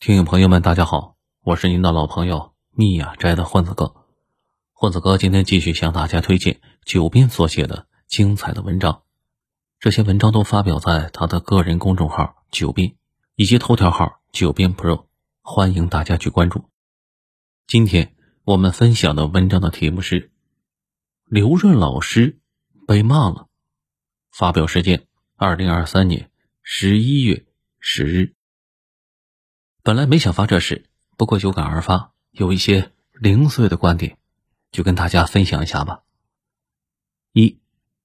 听友朋友们，大家好，我是您的老朋友密雅斋的混子哥。混子哥今天继续向大家推荐九斌所写的精彩的文章，这些文章都发表在他的个人公众号“九斌”以及头条号“九斌 Pro”，欢迎大家去关注。今天我们分享的文章的题目是：刘润老师被骂了。发表时间：二零二三年十一月十日。本来没想发这事，不过有感而发，有一些零碎的观点，就跟大家分享一下吧。一，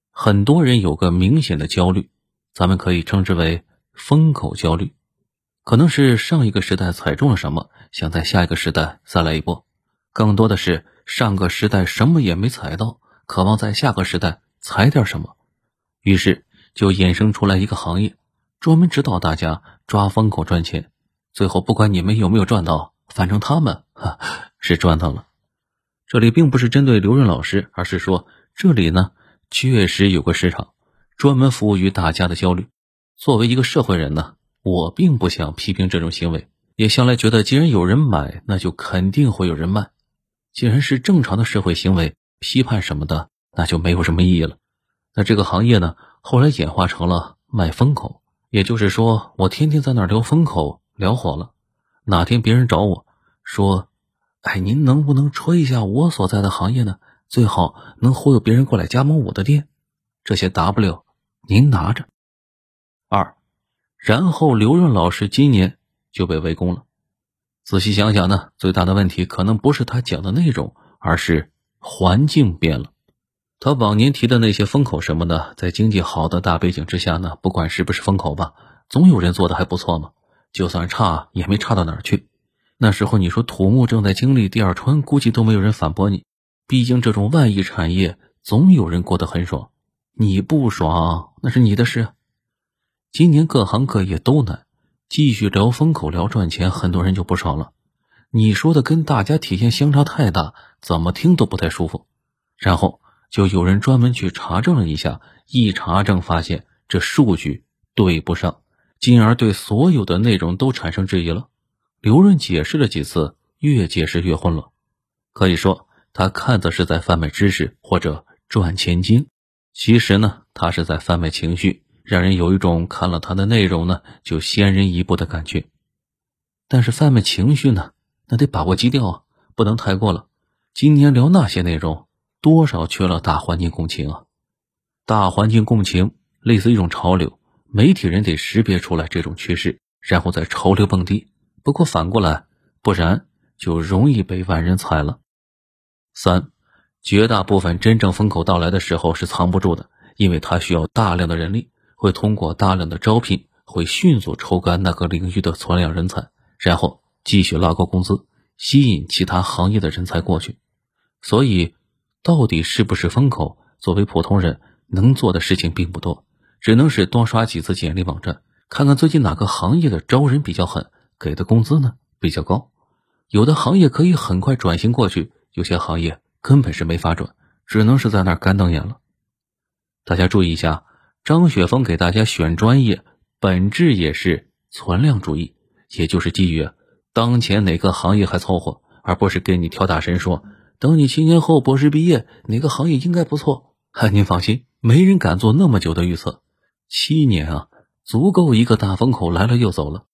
很多人有个明显的焦虑，咱们可以称之为风口焦虑，可能是上一个时代踩中了什么，想在下一个时代再来一波；更多的是上个时代什么也没踩到，渴望在下个时代踩点什么，于是就衍生出来一个行业，专门指导大家抓风口赚钱。最后，不管你们有没有赚到，反正他们哈是赚到了。这里并不是针对刘润老师，而是说这里呢确实有个市场，专门服务于大家的焦虑。作为一个社会人呢，我并不想批评这种行为，也向来觉得，既然有人买，那就肯定会有人卖。既然是正常的社会行为，批判什么的那就没有什么意义了。那这个行业呢，后来演化成了卖风口，也就是说，我天天在那聊风口。聊火了，哪天别人找我说：“哎，您能不能吹一下我所在的行业呢？最好能忽悠别人过来加盟我的店。”这些 W 您拿着。二，然后刘润老师今年就被围攻了。仔细想想呢，最大的问题可能不是他讲的内容，而是环境变了。他往年提的那些风口什么的，在经济好的大背景之下呢，不管是不是风口吧，总有人做的还不错嘛。就算差也没差到哪儿去。那时候你说土木正在经历第二春，估计都没有人反驳你。毕竟这种万亿产业，总有人过得很爽。你不爽那是你的事。今年各行各业都难，继续聊风口聊赚钱，很多人就不爽了。你说的跟大家体现相差太大，怎么听都不太舒服。然后就有人专门去查证了一下，一查证发现这数据对不上。进而对所有的内容都产生质疑了。刘润解释了几次，越解释越混乱。可以说，他看的是在贩卖知识或者赚钱经，其实呢，他是在贩卖情绪，让人有一种看了他的内容呢就先人一步的感觉。但是贩卖情绪呢，那得把握基调啊，不能太过了。今年聊那些内容，多少缺了大环境共情啊。大环境共情类似一种潮流。媒体人得识别出来这种趋势，然后在潮流蹦迪。不过反过来，不然就容易被万人踩了。三，绝大部分真正风口到来的时候是藏不住的，因为它需要大量的人力，会通过大量的招聘，会迅速抽干那个领域的存量人才，然后继续拉高工资，吸引其他行业的人才过去。所以，到底是不是风口，作为普通人能做的事情并不多。只能是多刷几次简历网站，看看最近哪个行业的招人比较狠，给的工资呢比较高。有的行业可以很快转型过去，有些行业根本是没法转，只能是在那儿干瞪眼了。大家注意一下，张雪峰给大家选专业，本质也是存量主义，也就是基于当前哪个行业还凑合，而不是给你挑大神说，等你七年后博士毕业，哪个行业应该不错。您放心，没人敢做那么久的预测。七年啊，足够一个大风口来了又走了。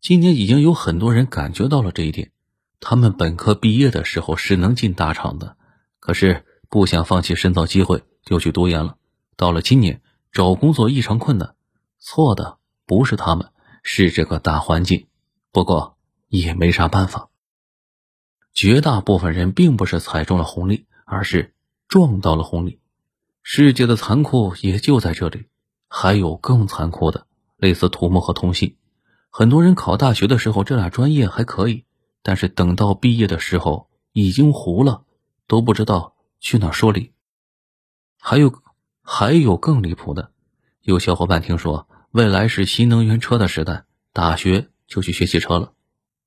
今年已经有很多人感觉到了这一点。他们本科毕业的时候是能进大厂的，可是不想放弃深造机会，就去读研了。到了今年，找工作异常困难。错的不是他们，是这个大环境。不过也没啥办法。绝大部分人并不是踩中了红利，而是撞到了红利。世界的残酷也就在这里。还有更残酷的，类似土木和通信。很多人考大学的时候，这俩专业还可以，但是等到毕业的时候已经糊了，都不知道去哪说理。还有，还有更离谱的，有小伙伴听说未来是新能源车的时代，大学就去学汽车了。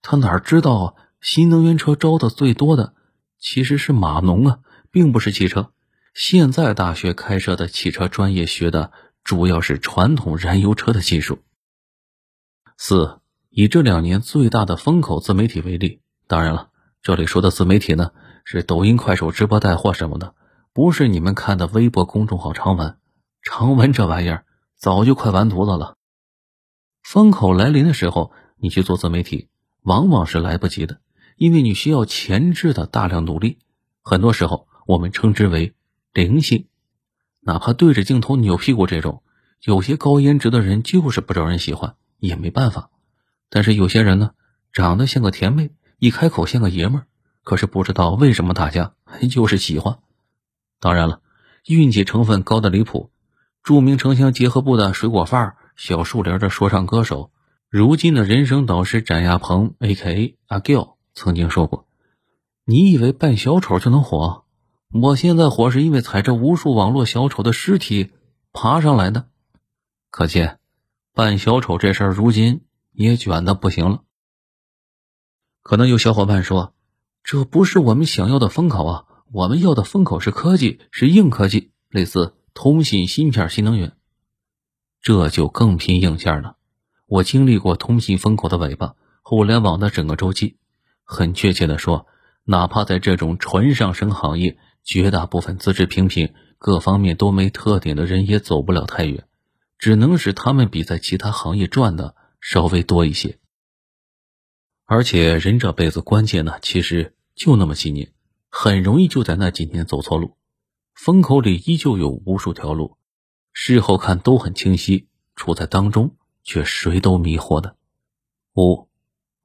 他哪知道啊新能源车招的最多的其实是码农啊，并不是汽车。现在大学开设的汽车专业学的。主要是传统燃油车的技术。四以这两年最大的风口自媒体为例，当然了，这里说的自媒体呢，是抖音、快手、直播带货什么的，不是你们看的微博公众号长文。长文这玩意儿早就快完犊子了。风口来临的时候，你去做自媒体，往往是来不及的，因为你需要前置的大量努力。很多时候，我们称之为灵性。哪怕对着镜头扭屁股这种，有些高颜值的人就是不招人喜欢，也没办法。但是有些人呢，长得像个甜妹，一开口像个爷们儿，可是不知道为什么大家 就是喜欢。当然了，运气成分高的离谱。著名城乡结合部的水果贩儿、小树林的说唱歌手，如今的人生导师展亚鹏 （A.K.A. 阿 Giao） 曾经说过：“你以为扮小丑就能火？我现在火是因为踩着无数网络小丑的尸体爬上来的。”可见，扮小丑这事儿如今。也卷的不行了。可能有小伙伴说：“这不是我们想要的风口啊！我们要的风口是科技，是硬科技，类似通信芯片、新能源。这就更拼硬件了。我经历过通信风口的尾巴，互联网的整个周期。很确切的说，哪怕在这种纯上升行业，绝大部分资质平平、各方面都没特点的人也走不了太远，只能使他们比在其他行业赚的。”稍微多一些，而且人这辈子关键呢，其实就那么几年，很容易就在那几年走错路。风口里依旧有无数条路，事后看都很清晰，处在当中却谁都迷惑的。五，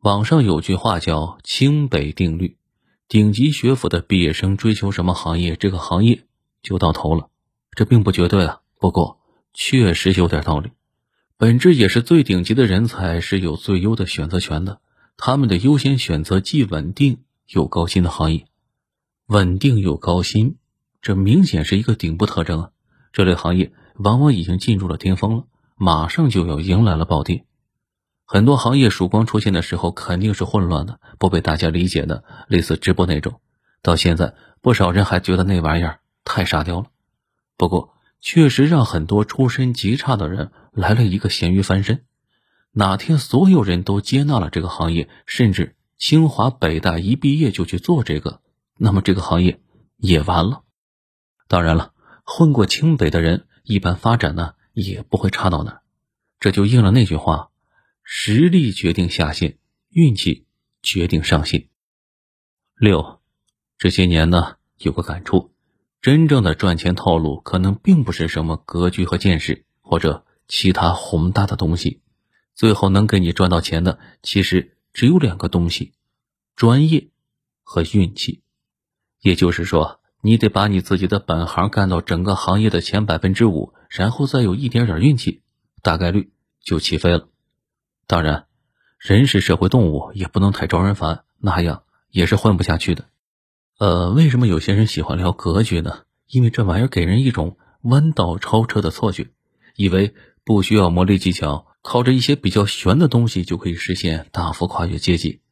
网上有句话叫“清北定律”，顶级学府的毕业生追求什么行业，这个行业就到头了。这并不绝对啊，不过确实有点道理。本质也是最顶级的人才是有最优的选择权的，他们的优先选择既稳定又高薪的行业，稳定又高薪，这明显是一个顶部特征啊！这类行业往往已经进入了巅峰了，马上就要迎来了暴跌。很多行业曙光出现的时候肯定是混乱的，不被大家理解的，类似直播那种，到现在不少人还觉得那玩意儿太沙雕了。不过，确实让很多出身极差的人来了一个咸鱼翻身。哪天所有人都接纳了这个行业，甚至清华北大一毕业就去做这个，那么这个行业也完了。当然了，混过清北的人一般发展呢也不会差到哪，这就应了那句话：实力决定下限，运气决定上限。六，这些年呢有个感触。真正的赚钱套路可能并不是什么格局和见识，或者其他宏大的东西，最后能给你赚到钱的，其实只有两个东西：专业和运气。也就是说，你得把你自己的本行干到整个行业的前百分之五，然后再有一点点运气，大概率就起飞了。当然，人是社会动物，也不能太招人烦，那样也是混不下去的。呃，为什么有些人喜欢聊格局呢？因为这玩意儿给人一种弯道超车的错觉，以为不需要磨砺技巧，靠着一些比较玄的东西就可以实现大幅跨越阶级。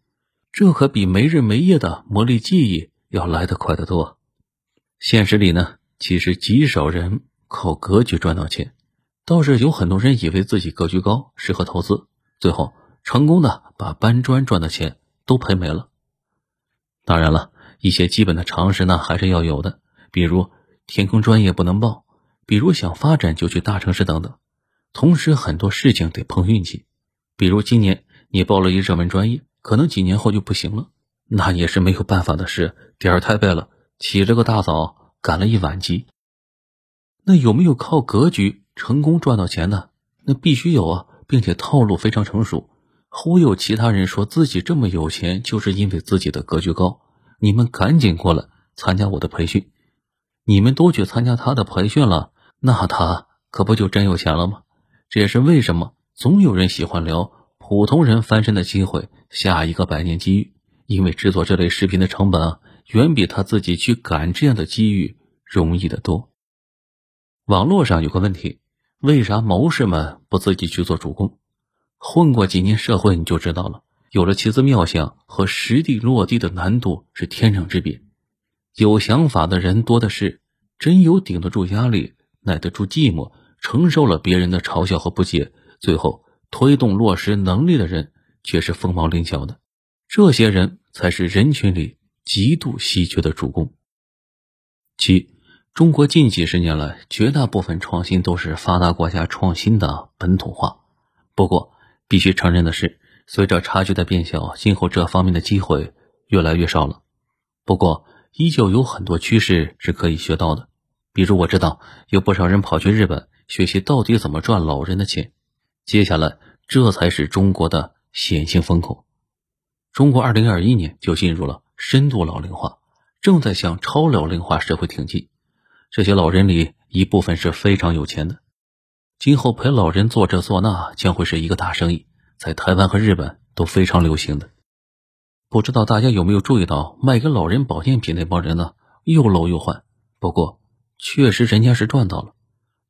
这可比没日没夜的磨砺技艺要来得快得多。现实里呢，其实极少人靠格局赚到钱，倒是有很多人以为自己格局高，适合投资，最后成功的把搬砖赚的钱都赔没了。当然了。一些基本的常识呢，还是要有的，比如天空专业不能报，比如想发展就去大城市等等。同时，很多事情得碰运气，比如今年你报了一热门专业，可能几年后就不行了，那也是没有办法的事。点儿太背了，起了个大早，赶了一晚集。那有没有靠格局成功赚到钱的？那必须有啊，并且套路非常成熟，忽悠其他人说自己这么有钱，就是因为自己的格局高。你们赶紧过来参加我的培训，你们都去参加他的培训了，那他可不就真有钱了吗？这也是为什么总有人喜欢聊普通人翻身的机会，下一个百年机遇，因为制作这类视频的成本啊，远比他自己去赶这样的机遇容易得多。网络上有个问题，为啥谋士们不自己去做主公？混过几年社会你就知道了。有了奇思妙想和实地落地的难度是天壤之别，有想法的人多的是，真有顶得住压力、耐得住寂寞、承受了别人的嘲笑和不解，最后推动落实能力的人却是凤毛麟角的。这些人才是人群里极度稀缺的主公。七，中国近几十年来，绝大部分创新都是发达国家创新的本土化。不过，必须承认的是，随着差距的变小，今后这方面的机会越来越少了。不过，依旧有很多趋势是可以学到的。比如，我知道有不少人跑去日本学习到底怎么赚老人的钱。接下来，这才是中国的显性风口。中国二零二一年就进入了深度老龄化，正在向超老龄化社会挺进。这些老人里，一部分是非常有钱的。今后陪老人做这做那将会是一个大生意，在台湾和日本都非常流行的。不知道大家有没有注意到，卖给老人保健品那帮人呢，又搂又换。不过，确实人家是赚到了。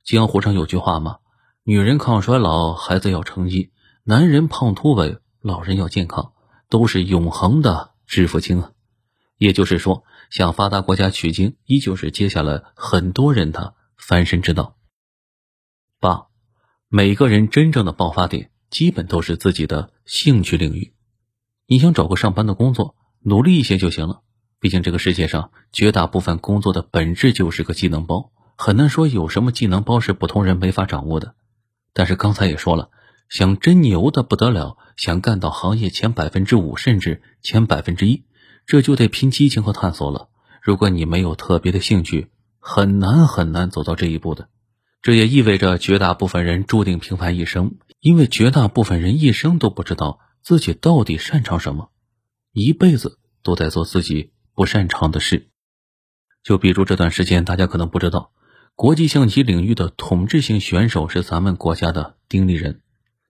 江湖上有句话嘛：“女人抗衰老，孩子要成绩；男人胖秃尾，老人要健康。”都是永恒的致富经啊。也就是说，向发达国家取经，依旧是接下来很多人的翻身之道。八，每个人真正的爆发点，基本都是自己的兴趣领域。你想找个上班的工作，努力一些就行了。毕竟这个世界上绝大部分工作的本质就是个技能包，很难说有什么技能包是普通人没法掌握的。但是刚才也说了，想真牛的不得了，想干到行业前百分之五甚至前百分之一，这就得拼激情和探索了。如果你没有特别的兴趣，很难很难走到这一步的。这也意味着绝大部分人注定平凡一生，因为绝大部分人一生都不知道。自己到底擅长什么？一辈子都在做自己不擅长的事。就比如这段时间，大家可能不知道，国际象棋领域的统治性选手是咱们国家的丁立人。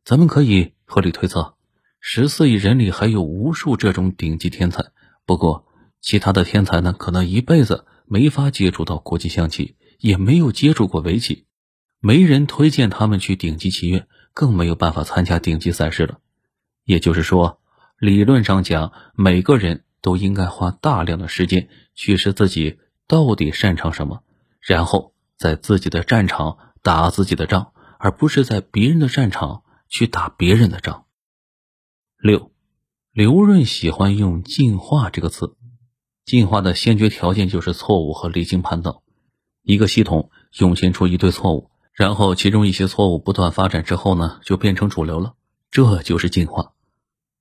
咱们可以合理推测，十四亿人里还有无数这种顶级天才。不过，其他的天才呢，可能一辈子没法接触到国际象棋，也没有接触过围棋，没人推荐他们去顶级棋院，更没有办法参加顶级赛事了。也就是说，理论上讲，每个人都应该花大量的时间去识自己到底擅长什么，然后在自己的战场打自己的仗，而不是在别人的战场去打别人的仗。六，刘润喜欢用“进化”这个词，进化的先决条件就是错误和离经叛道。一个系统涌现出一堆错误，然后其中一些错误不断发展之后呢，就变成主流了，这就是进化。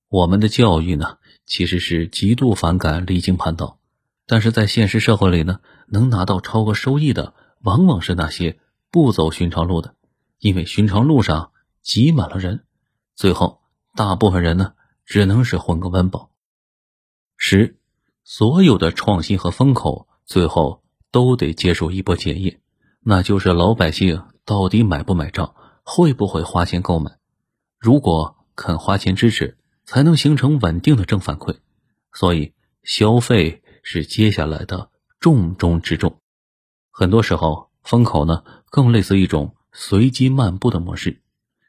我们的教育呢，其实是极度反感离经叛道，但是在现实社会里呢，能拿到超额收益的，往往是那些不走寻常路的，因为寻常路上挤满了人，最后大部分人呢，只能是混个温饱。十，所有的创新和风口，最后都得接受一波检验，那就是老百姓到底买不买账，会不会花钱购买，如果肯花钱支持。才能形成稳定的正反馈，所以消费是接下来的重中之重。很多时候，风口呢更类似一种随机漫步的模式。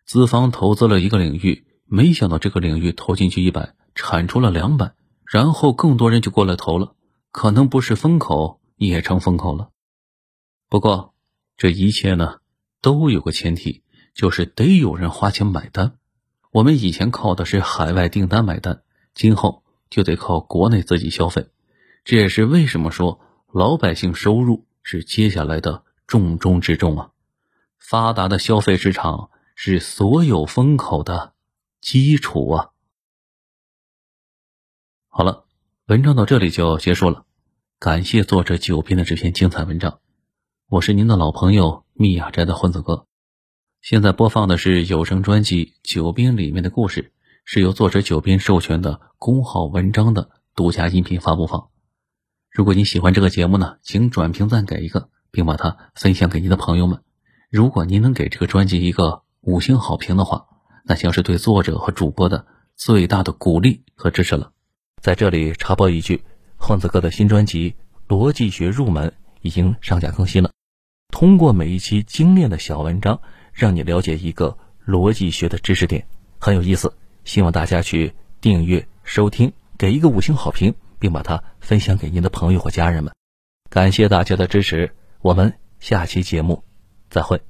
资方投资了一个领域，没想到这个领域投进去一百，产出了两百，然后更多人就过来投了，可能不是风口也成风口了。不过这一切呢都有个前提，就是得有人花钱买单。我们以前靠的是海外订单买单，今后就得靠国内自己消费。这也是为什么说老百姓收入是接下来的重中之重啊！发达的消费市场是所有风口的基础啊！好了，文章到这里就结束了，感谢作者九编的这篇精彩文章。我是您的老朋友密雅斋的混子哥。现在播放的是有声专辑《九编》里面的故事，是由作者九编授权的公号文章的独家音频发布方。如果你喜欢这个节目呢，请转评赞给一个，并把它分享给您的朋友们。如果您能给这个专辑一个五星好评的话，那将是对作者和主播的最大的鼓励和支持了。在这里插播一句，混子哥的新专辑《逻辑学入门》已经上架更新了。通过每一期精炼的小文章。让你了解一个逻辑学的知识点，很有意思。希望大家去订阅、收听，给一个五星好评，并把它分享给您的朋友或家人们。感谢大家的支持，我们下期节目再会。